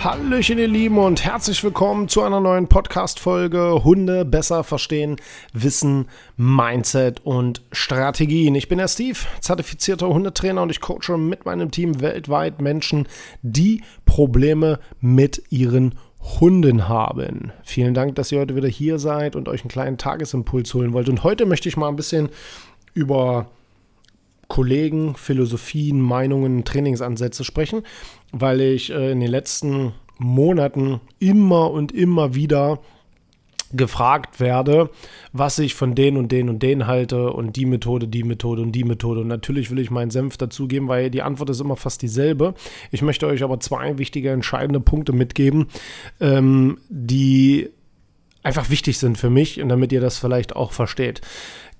Hallöchen, ihr Lieben, und herzlich willkommen zu einer neuen Podcast-Folge Hunde besser verstehen, Wissen, Mindset und Strategien. Ich bin der Steve, zertifizierter Hundetrainer und ich coache mit meinem Team weltweit Menschen, die Probleme mit ihren Hunden haben. Vielen Dank, dass ihr heute wieder hier seid und euch einen kleinen Tagesimpuls holen wollt. Und heute möchte ich mal ein bisschen über Kollegen, Philosophien, Meinungen, Trainingsansätze sprechen, weil ich äh, in den letzten Monaten immer und immer wieder gefragt werde, was ich von den und den und den halte und die Methode, die Methode und die Methode. Und natürlich will ich meinen Senf dazugeben, weil die Antwort ist immer fast dieselbe. Ich möchte euch aber zwei wichtige, entscheidende Punkte mitgeben, ähm, die einfach wichtig sind für mich und damit ihr das vielleicht auch versteht.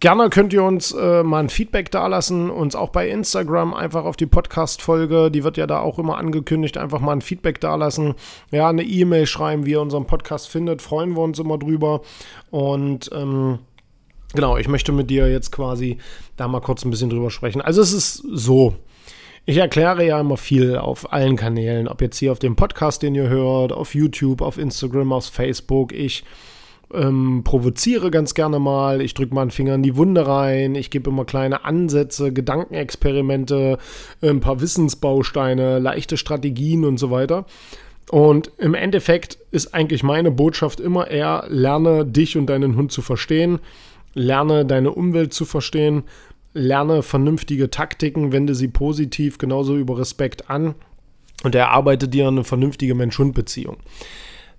Gerne könnt ihr uns äh, mal ein Feedback dalassen, uns auch bei Instagram einfach auf die Podcast-Folge, die wird ja da auch immer angekündigt, einfach mal ein Feedback dalassen. Ja, eine E-Mail schreiben, wie ihr unseren Podcast findet, freuen wir uns immer drüber. Und ähm, genau, ich möchte mit dir jetzt quasi da mal kurz ein bisschen drüber sprechen. Also es ist so. Ich erkläre ja immer viel auf allen Kanälen, ob jetzt hier auf dem Podcast, den ihr hört, auf YouTube, auf Instagram, auf Facebook. Ich ähm, provoziere ganz gerne mal, ich drücke mal einen Finger in die Wunde rein, ich gebe immer kleine Ansätze, Gedankenexperimente, ein paar Wissensbausteine, leichte Strategien und so weiter. Und im Endeffekt ist eigentlich meine Botschaft immer eher, lerne dich und deinen Hund zu verstehen, lerne deine Umwelt zu verstehen, lerne vernünftige Taktiken, wende sie positiv genauso über Respekt an und erarbeite dir eine vernünftige Mensch-Hund-Beziehung.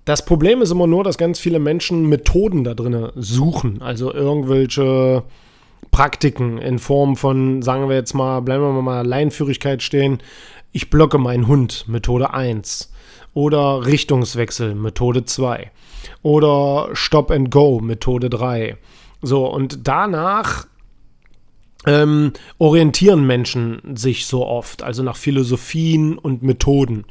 Das Problem ist immer nur, dass ganz viele Menschen Methoden da drin suchen. Also irgendwelche Praktiken in Form von, sagen wir jetzt mal, bleiben wir mal Leinführigkeit stehen. Ich blocke meinen Hund, Methode 1. Oder Richtungswechsel, Methode 2. Oder Stop and Go, Methode 3. So, und danach ähm, orientieren Menschen sich so oft, also nach Philosophien und Methoden.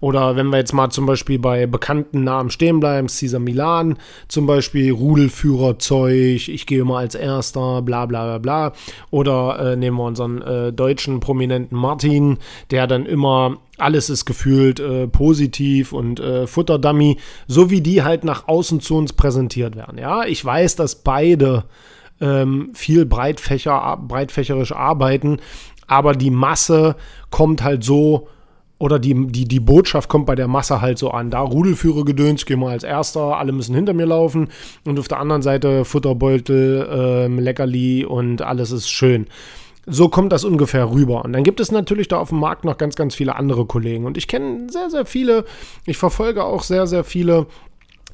Oder wenn wir jetzt mal zum Beispiel bei bekannten Namen stehen bleiben, Caesar Milan, zum Beispiel Rudelführerzeug, ich gehe immer als Erster, bla bla bla bla. Oder äh, nehmen wir unseren äh, deutschen Prominenten Martin, der dann immer alles ist gefühlt äh, positiv und äh, Futterdummy, so wie die halt nach außen zu uns präsentiert werden. Ja, ich weiß, dass beide ähm, viel breitfächer, breitfächerisch arbeiten, aber die Masse kommt halt so oder die, die, die Botschaft kommt bei der Masse halt so an. Da Rudelführer gedöns, geh mal als Erster, alle müssen hinter mir laufen. Und auf der anderen Seite Futterbeutel, ähm, Leckerli und alles ist schön. So kommt das ungefähr rüber. Und dann gibt es natürlich da auf dem Markt noch ganz, ganz viele andere Kollegen. Und ich kenne sehr, sehr viele, ich verfolge auch sehr, sehr viele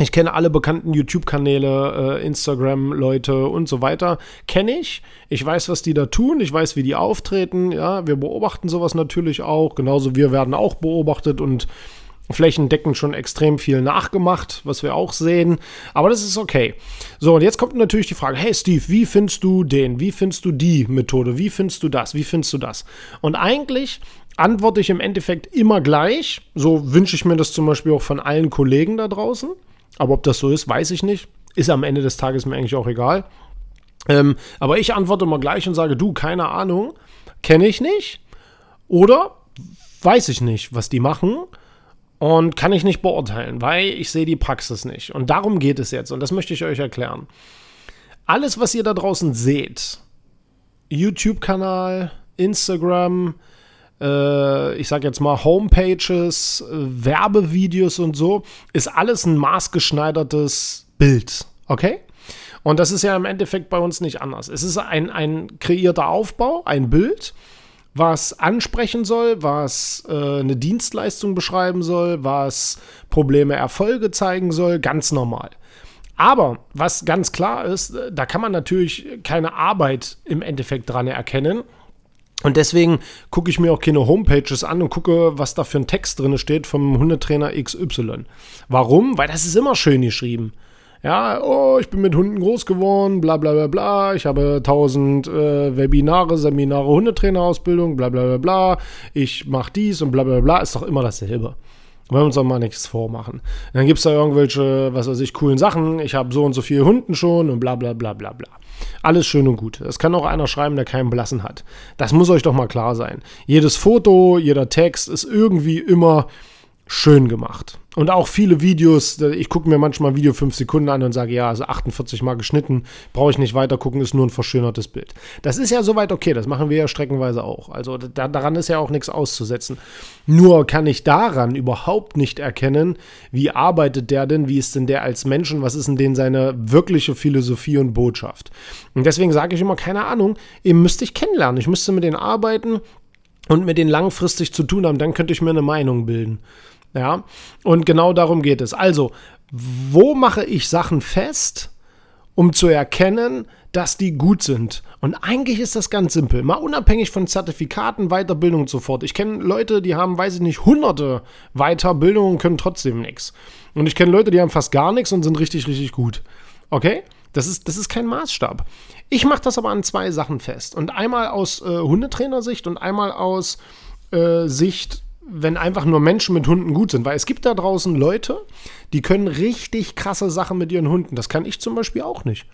ich kenne alle bekannten YouTube-Kanäle, äh, Instagram-Leute und so weiter. Kenne ich. Ich weiß, was die da tun. Ich weiß, wie die auftreten. Ja, wir beobachten sowas natürlich auch. Genauso wir werden auch beobachtet und flächendeckend schon extrem viel nachgemacht, was wir auch sehen. Aber das ist okay. So, und jetzt kommt natürlich die Frage: Hey Steve, wie findest du den? Wie findest du die Methode? Wie findest du das? Wie findest du das? Und eigentlich antworte ich im Endeffekt immer gleich. So wünsche ich mir das zum Beispiel auch von allen Kollegen da draußen. Aber ob das so ist, weiß ich nicht. Ist am Ende des Tages mir eigentlich auch egal. Ähm, aber ich antworte mal gleich und sage, du, keine Ahnung, kenne ich nicht. Oder weiß ich nicht, was die machen. Und kann ich nicht beurteilen, weil ich sehe die Praxis nicht. Und darum geht es jetzt. Und das möchte ich euch erklären. Alles, was ihr da draußen seht, YouTube-Kanal, Instagram, äh, ich sage jetzt mal Homepages, äh, Werbevideos und so, ist alles ein maßgeschneidertes Bild. Okay? Und das ist ja im Endeffekt bei uns nicht anders. Es ist ein, ein kreierter Aufbau, ein Bild, was ansprechen soll, was äh, eine Dienstleistung beschreiben soll, was Probleme, Erfolge zeigen soll, ganz normal. Aber was ganz klar ist, äh, da kann man natürlich keine Arbeit im Endeffekt dran erkennen. Und deswegen gucke ich mir auch keine Homepages an und gucke, was da für ein Text drin steht vom Hundetrainer XY. Warum? Weil das ist immer schön geschrieben. Ja, oh, ich bin mit Hunden groß geworden, bla bla bla bla. Ich habe tausend äh, Webinare, Seminare, Hundetrainerausbildung, bla bla bla bla. Ich mache dies und bla bla bla. Ist doch immer dasselbe. Wollen wir uns doch mal nichts vormachen. Dann gibt es da irgendwelche, was weiß ich, coolen Sachen. Ich habe so und so viele Hunden schon und bla bla bla bla bla. Alles schön und gut. Das kann auch einer schreiben, der keinen Blassen hat. Das muss euch doch mal klar sein. Jedes Foto, jeder Text ist irgendwie immer schön gemacht. Und auch viele Videos, ich gucke mir manchmal ein Video 5 Sekunden an und sage, ja, also 48 Mal geschnitten, brauche ich nicht weiter gucken, ist nur ein verschönertes Bild. Das ist ja soweit okay, das machen wir ja streckenweise auch. Also da, daran ist ja auch nichts auszusetzen. Nur kann ich daran überhaupt nicht erkennen, wie arbeitet der denn, wie ist denn der als Mensch und was ist denn denn seine wirkliche Philosophie und Botschaft. Und deswegen sage ich immer, keine Ahnung, ihr müsst dich kennenlernen, ich müsste mit denen arbeiten und mit denen langfristig zu tun haben, dann könnte ich mir eine Meinung bilden. Ja, und genau darum geht es. Also, wo mache ich Sachen fest, um zu erkennen, dass die gut sind? Und eigentlich ist das ganz simpel. Mal unabhängig von Zertifikaten, Weiterbildung und so fort. Ich kenne Leute, die haben, weiß ich nicht, hunderte Weiterbildungen und können trotzdem nichts. Und ich kenne Leute, die haben fast gar nichts und sind richtig, richtig gut. Okay? Das ist, das ist kein Maßstab. Ich mache das aber an zwei Sachen fest. Und einmal aus äh, Hundetrainersicht und einmal aus äh, Sicht wenn einfach nur Menschen mit Hunden gut sind. Weil es gibt da draußen Leute, die können richtig krasse Sachen mit ihren Hunden. Das kann ich zum Beispiel auch nicht.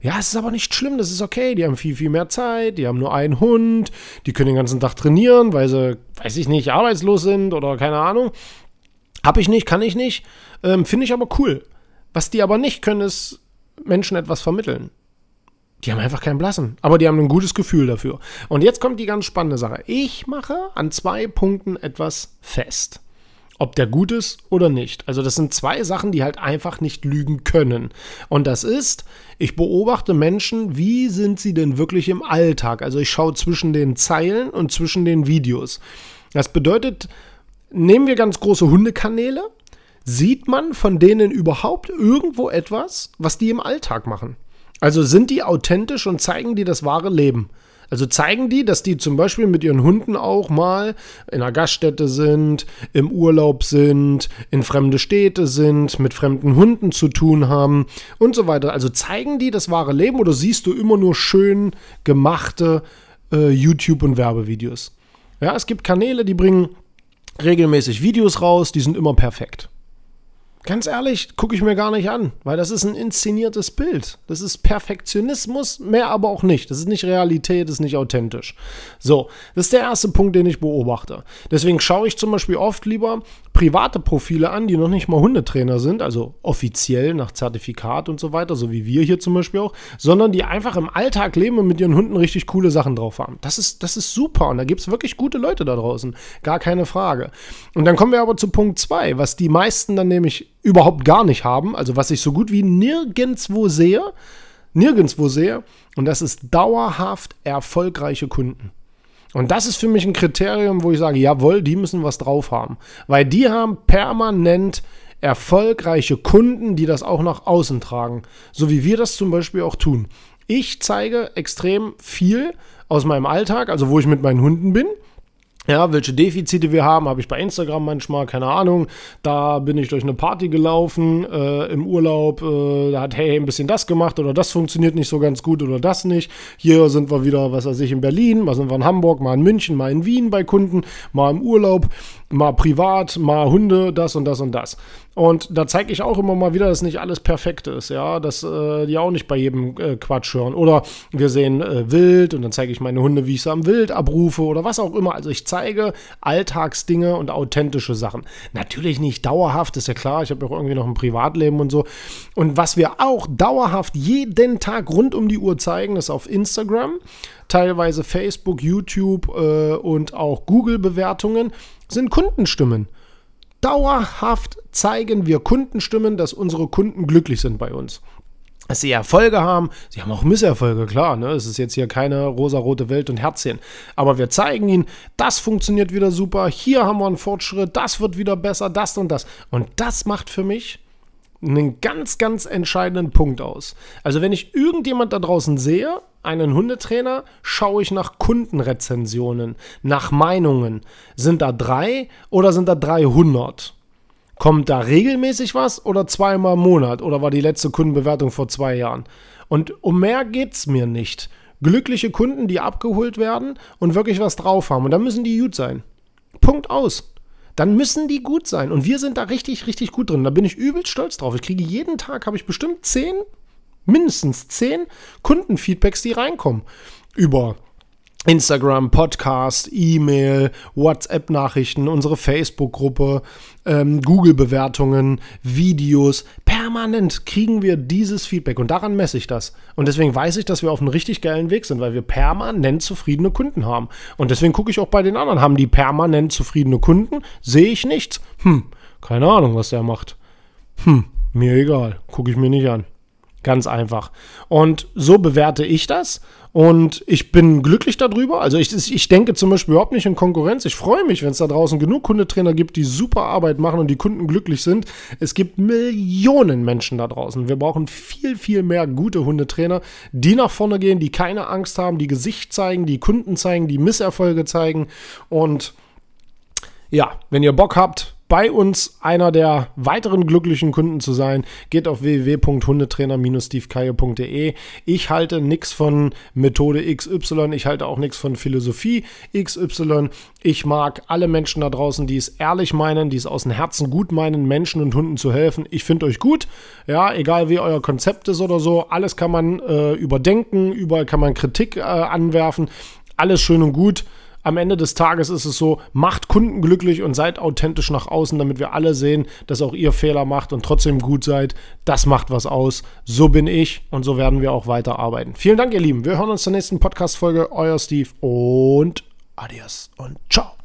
Ja, es ist aber nicht schlimm, das ist okay. Die haben viel, viel mehr Zeit, die haben nur einen Hund, die können den ganzen Tag trainieren, weil sie, weiß ich nicht, arbeitslos sind oder keine Ahnung. Hab ich nicht, kann ich nicht. Ähm, Finde ich aber cool. Was die aber nicht können, ist Menschen etwas vermitteln. Die haben einfach keinen Blassen. Aber die haben ein gutes Gefühl dafür. Und jetzt kommt die ganz spannende Sache. Ich mache an zwei Punkten etwas fest. Ob der gut ist oder nicht. Also das sind zwei Sachen, die halt einfach nicht lügen können. Und das ist, ich beobachte Menschen, wie sind sie denn wirklich im Alltag? Also ich schaue zwischen den Zeilen und zwischen den Videos. Das bedeutet, nehmen wir ganz große Hundekanäle, sieht man von denen überhaupt irgendwo etwas, was die im Alltag machen? Also sind die authentisch und zeigen die das wahre Leben? Also zeigen die, dass die zum Beispiel mit ihren Hunden auch mal in einer Gaststätte sind, im Urlaub sind, in fremde Städte sind, mit fremden Hunden zu tun haben und so weiter. Also zeigen die das wahre Leben oder siehst du immer nur schön gemachte äh, YouTube- und Werbevideos? Ja, es gibt Kanäle, die bringen regelmäßig Videos raus, die sind immer perfekt. Ganz ehrlich, gucke ich mir gar nicht an, weil das ist ein inszeniertes Bild. Das ist Perfektionismus, mehr aber auch nicht. Das ist nicht Realität, das ist nicht authentisch. So, das ist der erste Punkt, den ich beobachte. Deswegen schaue ich zum Beispiel oft lieber private Profile an, die noch nicht mal Hundetrainer sind, also offiziell nach Zertifikat und so weiter, so wie wir hier zum Beispiel auch, sondern die einfach im Alltag leben und mit ihren Hunden richtig coole Sachen drauf haben. Das ist, das ist super und da gibt es wirklich gute Leute da draußen, gar keine Frage. Und dann kommen wir aber zu Punkt 2, was die meisten dann nämlich überhaupt gar nicht haben, also was ich so gut wie nirgendwo sehe, nirgendwo sehe, und das ist dauerhaft erfolgreiche Kunden. Und das ist für mich ein Kriterium, wo ich sage, jawohl, die müssen was drauf haben. Weil die haben permanent erfolgreiche Kunden, die das auch nach außen tragen. So wie wir das zum Beispiel auch tun. Ich zeige extrem viel aus meinem Alltag, also wo ich mit meinen Hunden bin. Ja, welche Defizite wir haben, habe ich bei Instagram manchmal, keine Ahnung. Da bin ich durch eine Party gelaufen äh, im Urlaub, äh, da hat hey ein bisschen das gemacht oder das funktioniert nicht so ganz gut oder das nicht. Hier sind wir wieder, was weiß ich, in Berlin, mal sind wir in Hamburg, mal in München, mal in Wien bei Kunden, mal im Urlaub, mal privat, mal Hunde, das und das und das. Und da zeige ich auch immer mal wieder, dass nicht alles perfekt ist, ja, dass äh, die auch nicht bei jedem äh, Quatsch hören. Oder wir sehen äh, Wild und dann zeige ich meine Hunde, wie ich sie am Wild abrufe oder was auch immer. Also ich zeige Alltagsdinge und authentische Sachen. Natürlich nicht dauerhaft, ist ja klar. Ich habe auch irgendwie noch ein Privatleben und so. Und was wir auch dauerhaft jeden Tag rund um die Uhr zeigen, ist auf Instagram, teilweise Facebook, YouTube äh, und auch Google-Bewertungen, sind Kundenstimmen. Dauerhaft zeigen wir Kundenstimmen, dass unsere Kunden glücklich sind bei uns. dass sie Erfolge haben. Sie haben auch Misserfolge, klar. Ne? Es ist jetzt hier keine rosarote Welt und Herzchen. Aber wir zeigen ihnen, das funktioniert wieder super. Hier haben wir einen Fortschritt. Das wird wieder besser. Das und das. Und das macht für mich einen ganz, ganz entscheidenden Punkt aus. Also wenn ich irgendjemand da draußen sehe, einen Hundetrainer, schaue ich nach Kundenrezensionen, nach Meinungen. Sind da drei oder sind da 300? Kommt da regelmäßig was oder zweimal im Monat? Oder war die letzte Kundenbewertung vor zwei Jahren? Und um mehr geht es mir nicht. Glückliche Kunden, die abgeholt werden und wirklich was drauf haben. Und dann müssen die gut sein. Punkt aus dann müssen die gut sein. Und wir sind da richtig, richtig gut drin. Da bin ich übelst stolz drauf. Ich kriege jeden Tag, habe ich bestimmt zehn, mindestens zehn Kundenfeedbacks, die reinkommen. Über Instagram, Podcast, E-Mail, WhatsApp-Nachrichten, unsere Facebook-Gruppe, ähm, Google-Bewertungen, Videos. Permanent kriegen wir dieses Feedback und daran messe ich das. Und deswegen weiß ich, dass wir auf einem richtig geilen Weg sind, weil wir permanent zufriedene Kunden haben. Und deswegen gucke ich auch bei den anderen. Haben die permanent zufriedene Kunden? Sehe ich nichts. Hm, keine Ahnung, was der macht. Hm, mir egal. Gucke ich mir nicht an. Ganz einfach. Und so bewerte ich das. Und ich bin glücklich darüber. Also ich, ich denke zum Beispiel überhaupt nicht in Konkurrenz. Ich freue mich, wenn es da draußen genug Hundetrainer gibt, die super Arbeit machen und die Kunden glücklich sind. Es gibt Millionen Menschen da draußen. Wir brauchen viel, viel mehr gute Hundetrainer, die nach vorne gehen, die keine Angst haben, die Gesicht zeigen, die Kunden zeigen, die Misserfolge zeigen. Und ja, wenn ihr Bock habt, bei uns einer der weiteren glücklichen Kunden zu sein, geht auf www.hundetrainer-stevekaye.de. Ich halte nichts von Methode XY, ich halte auch nichts von Philosophie XY. Ich mag alle Menschen da draußen, die es ehrlich meinen, die es aus dem Herzen gut meinen, Menschen und Hunden zu helfen. Ich finde euch gut, ja, egal wie euer Konzept ist oder so, alles kann man äh, überdenken, überall kann man Kritik äh, anwerfen, alles schön und gut am Ende des Tages ist es so, macht Kunden glücklich und seid authentisch nach außen, damit wir alle sehen, dass auch ihr Fehler macht und trotzdem gut seid. Das macht was aus. So bin ich und so werden wir auch weiter arbeiten. Vielen Dank, ihr Lieben. Wir hören uns zur nächsten Podcast-Folge. Euer Steve und adios und ciao.